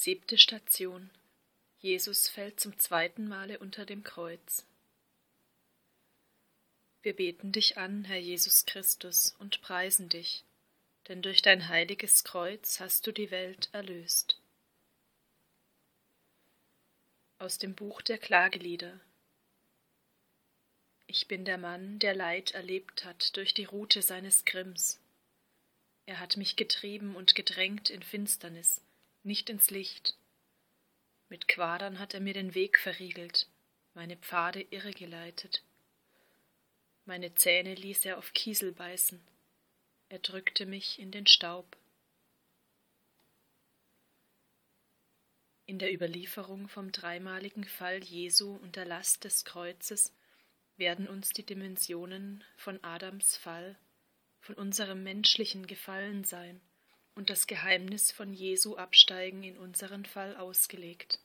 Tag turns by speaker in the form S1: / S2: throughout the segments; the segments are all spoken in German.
S1: Siebte Station. Jesus fällt zum zweiten Male unter dem Kreuz. Wir beten dich an, Herr Jesus Christus, und preisen dich, denn durch dein heiliges Kreuz hast du die Welt erlöst. Aus dem Buch der Klagelieder. Ich bin der Mann, der Leid erlebt hat durch die Rute seines Grimms. Er hat mich getrieben und gedrängt in Finsternis, nicht ins Licht. Mit Quadern hat er mir den Weg verriegelt, meine Pfade irregeleitet. Meine Zähne ließ er auf Kiesel beißen, er drückte mich in den Staub. In der Überlieferung vom dreimaligen Fall Jesu und der Last des Kreuzes werden uns die Dimensionen von Adams Fall, von unserem menschlichen Gefallensein und das Geheimnis von Jesu Absteigen in unseren Fall ausgelegt.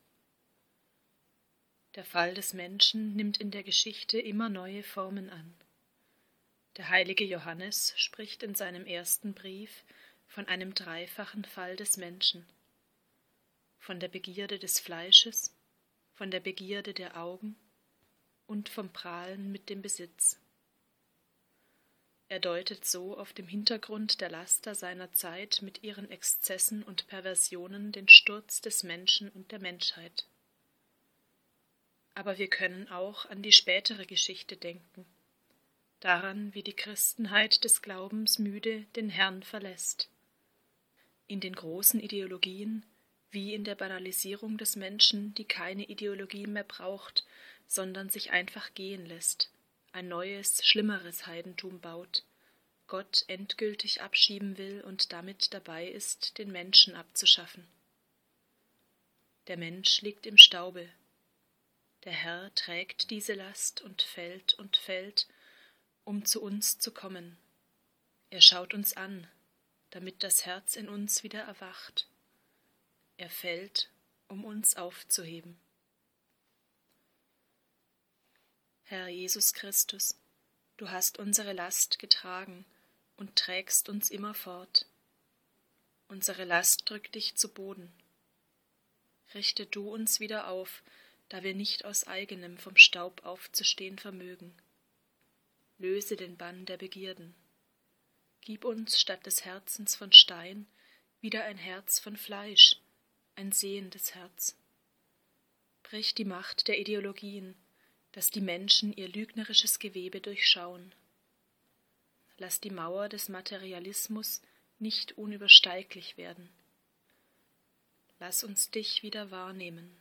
S1: Der Fall des Menschen nimmt in der Geschichte immer neue Formen an. Der heilige Johannes spricht in seinem ersten Brief von einem dreifachen Fall des Menschen, von der Begierde des Fleisches, von der Begierde der Augen und vom Prahlen mit dem Besitz. Er deutet so auf dem Hintergrund der Laster seiner Zeit mit ihren Exzessen und Perversionen den Sturz des Menschen und der Menschheit. Aber wir können auch an die spätere Geschichte denken, daran, wie die Christenheit des Glaubens müde den Herrn verlässt. In den großen Ideologien, wie in der Banalisierung des Menschen, die keine Ideologie mehr braucht, sondern sich einfach gehen lässt, ein neues, schlimmeres Heidentum baut, Gott endgültig abschieben will und damit dabei ist, den Menschen abzuschaffen. Der Mensch liegt im Staube. Der Herr trägt diese Last und fällt und fällt, um zu uns zu kommen. Er schaut uns an, damit das Herz in uns wieder erwacht. Er fällt, um uns aufzuheben. Herr Jesus Christus, du hast unsere Last getragen und trägst uns immerfort. Unsere Last drückt dich zu Boden. Richte du uns wieder auf, da wir nicht aus eigenem vom Staub aufzustehen vermögen. Löse den Bann der Begierden. Gib uns statt des Herzens von Stein wieder ein Herz von Fleisch, ein sehendes Herz. Brich die Macht der Ideologien, dass die Menschen ihr lügnerisches Gewebe durchschauen. Lass die Mauer des Materialismus nicht unübersteiglich werden. Lass uns dich wieder wahrnehmen.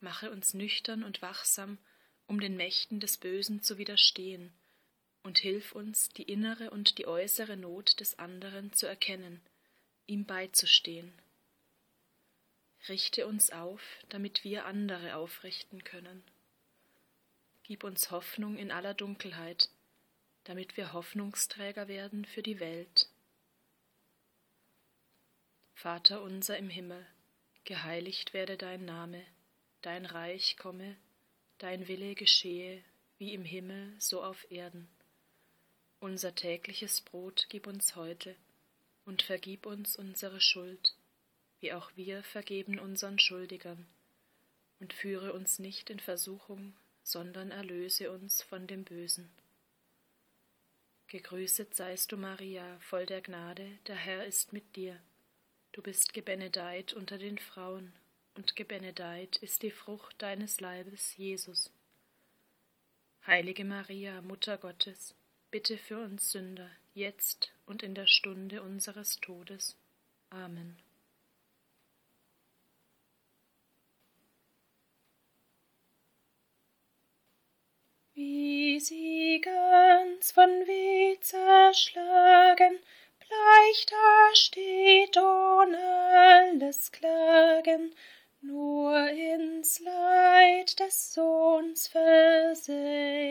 S1: Mache uns nüchtern und wachsam, um den Mächten des Bösen zu widerstehen, und hilf uns, die innere und die äußere Not des anderen zu erkennen, ihm beizustehen. Richte uns auf, damit wir andere aufrichten können. Gib uns Hoffnung in aller Dunkelheit, damit wir Hoffnungsträger werden für die Welt. Vater unser im Himmel, geheiligt werde dein Name, dein Reich komme, dein Wille geschehe, wie im Himmel, so auf Erden. Unser tägliches Brot gib uns heute und vergib uns unsere Schuld, wie auch wir vergeben unseren Schuldigern, und führe uns nicht in Versuchung, sondern erlöse uns von dem Bösen. Gegrüßet seist du, Maria, voll der Gnade, der Herr ist mit dir. Du bist gebenedeit unter den Frauen, und gebenedeit ist die Frucht deines Leibes, Jesus. Heilige Maria, Mutter Gottes, bitte für uns Sünder, jetzt und in der Stunde unseres Todes. Amen.
S2: Wie sie ganz von weh zerschlagen, bleich da steht ohne alles Klagen, nur ins Leid des Sohns versenkt.